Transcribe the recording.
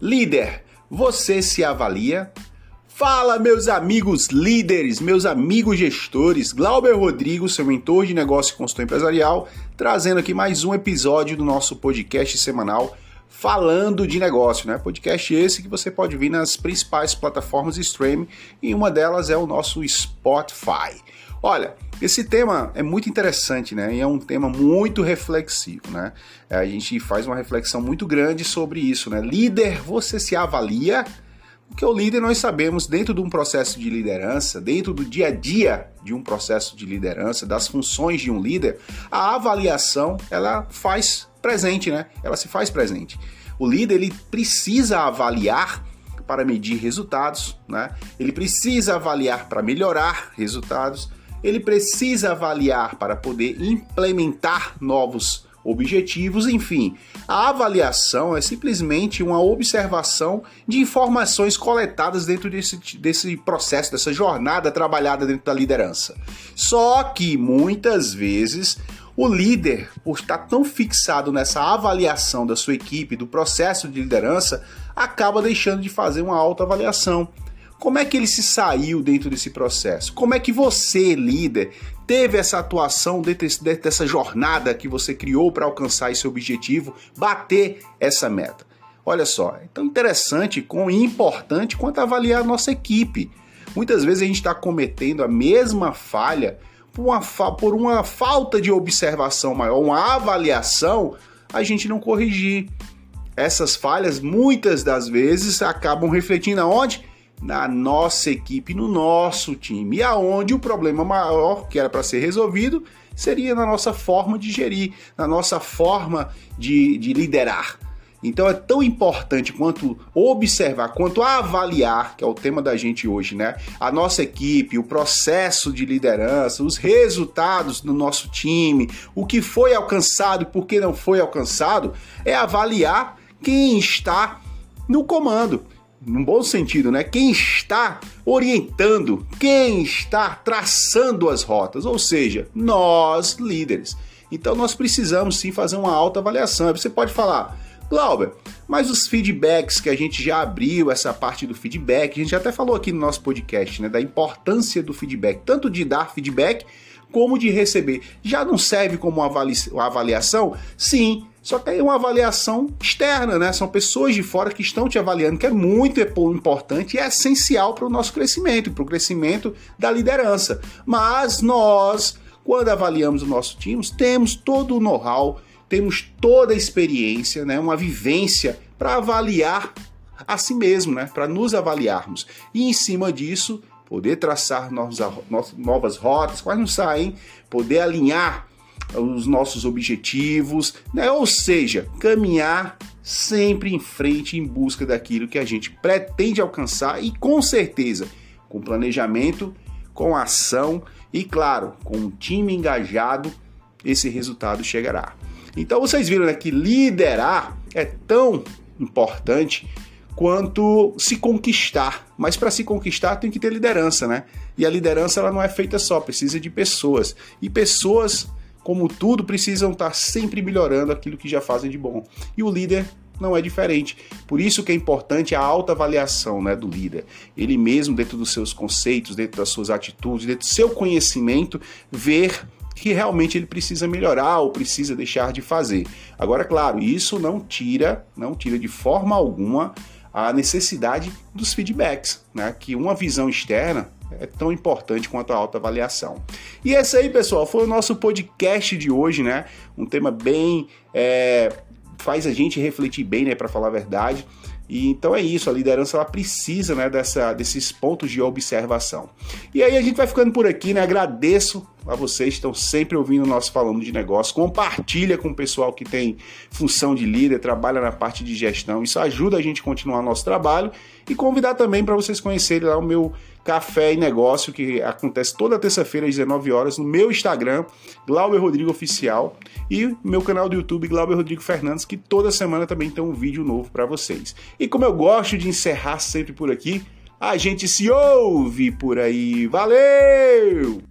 Líder, você se avalia? Fala, meus amigos líderes, meus amigos gestores, Glauber Rodrigo, seu mentor de negócio e consultor empresarial, trazendo aqui mais um episódio do nosso podcast semanal falando de negócio, né? Podcast esse que você pode vir nas principais plataformas de streaming e uma delas é o nosso Spotify. Olha, esse tema é muito interessante, né? E é um tema muito reflexivo, né? A gente faz uma reflexão muito grande sobre isso, né? Líder, você se avalia? Porque o líder nós sabemos dentro de um processo de liderança, dentro do dia a dia de um processo de liderança, das funções de um líder, a avaliação ela faz presente, né? Ela se faz presente. O líder ele precisa avaliar para medir resultados, né? Ele precisa avaliar para melhorar resultados ele precisa avaliar para poder implementar novos objetivos, enfim. A avaliação é simplesmente uma observação de informações coletadas dentro desse, desse processo, dessa jornada trabalhada dentro da liderança. Só que muitas vezes o líder, por estar tão fixado nessa avaliação da sua equipe, do processo de liderança, acaba deixando de fazer uma autoavaliação. Como é que ele se saiu dentro desse processo? Como é que você, líder, teve essa atuação dentro dessa jornada que você criou para alcançar esse objetivo, bater essa meta? Olha só, é tão interessante e importante quanto avaliar a nossa equipe. Muitas vezes a gente está cometendo a mesma falha por uma, por uma falta de observação maior, uma avaliação, a gente não corrigir. Essas falhas, muitas das vezes, acabam refletindo aonde? Na nossa equipe, no nosso time. E aonde o problema maior que era para ser resolvido seria na nossa forma de gerir, na nossa forma de, de liderar. Então é tão importante quanto observar, quanto avaliar, que é o tema da gente hoje, né? A nossa equipe, o processo de liderança, os resultados do nosso time, o que foi alcançado e por que não foi alcançado, é avaliar quem está no comando num bom sentido, né? Quem está orientando, quem está traçando as rotas, ou seja, nós líderes. Então nós precisamos sim fazer uma alta avaliação. Você pode falar, Glauber, mas os feedbacks que a gente já abriu, essa parte do feedback, a gente até falou aqui no nosso podcast, né, da importância do feedback, tanto de dar feedback como de receber. Já não serve como avaliação? Sim, só que aí é uma avaliação externa, né? São pessoas de fora que estão te avaliando, que é muito importante e é essencial para o nosso crescimento, para o crescimento da liderança. Mas nós, quando avaliamos o nosso time, temos todo o know-how, temos toda a experiência, né? Uma vivência para avaliar a si mesmo, né? Para nos avaliarmos. E em cima disso, poder traçar novas rotas, quais não saem, poder alinhar os nossos objetivos, né? ou seja, caminhar sempre em frente em busca daquilo que a gente pretende alcançar e com certeza com planejamento, com ação e claro, com um time engajado, esse resultado chegará. Então vocês viram né, que liderar é tão importante quanto se conquistar. Mas para se conquistar tem que ter liderança, né? E a liderança ela não é feita só, precisa de pessoas. E pessoas como tudo, precisam estar sempre melhorando aquilo que já fazem de bom. E o líder não é diferente. Por isso que é importante a alta avaliação né, do líder. Ele mesmo, dentro dos seus conceitos, dentro das suas atitudes, dentro do seu conhecimento, ver que realmente ele precisa melhorar ou precisa deixar de fazer. Agora, claro, isso não tira, não tira de forma alguma a necessidade dos feedbacks, né? Que uma visão externa é tão importante quanto a autoavaliação. E esse aí, pessoal, foi o nosso podcast de hoje, né? Um tema bem. É, faz a gente refletir bem, né? Para falar a verdade. E então é isso, a liderança ela precisa né, dessa, desses pontos de observação. E aí a gente vai ficando por aqui, né? Agradeço a vocês que estão sempre ouvindo o nosso Falando de Negócio. Compartilha com o pessoal que tem função de líder, trabalha na parte de gestão. Isso ajuda a gente a continuar nosso trabalho. E convidar também para vocês conhecerem lá o meu Café e Negócio, que acontece toda terça-feira às 19 horas no meu Instagram, Glauber Rodrigo Oficial, e meu canal do YouTube, Glauber Rodrigo Fernandes, que toda semana também tem um vídeo novo para vocês. E como eu gosto de encerrar sempre por aqui, a gente se ouve por aí. Valeu!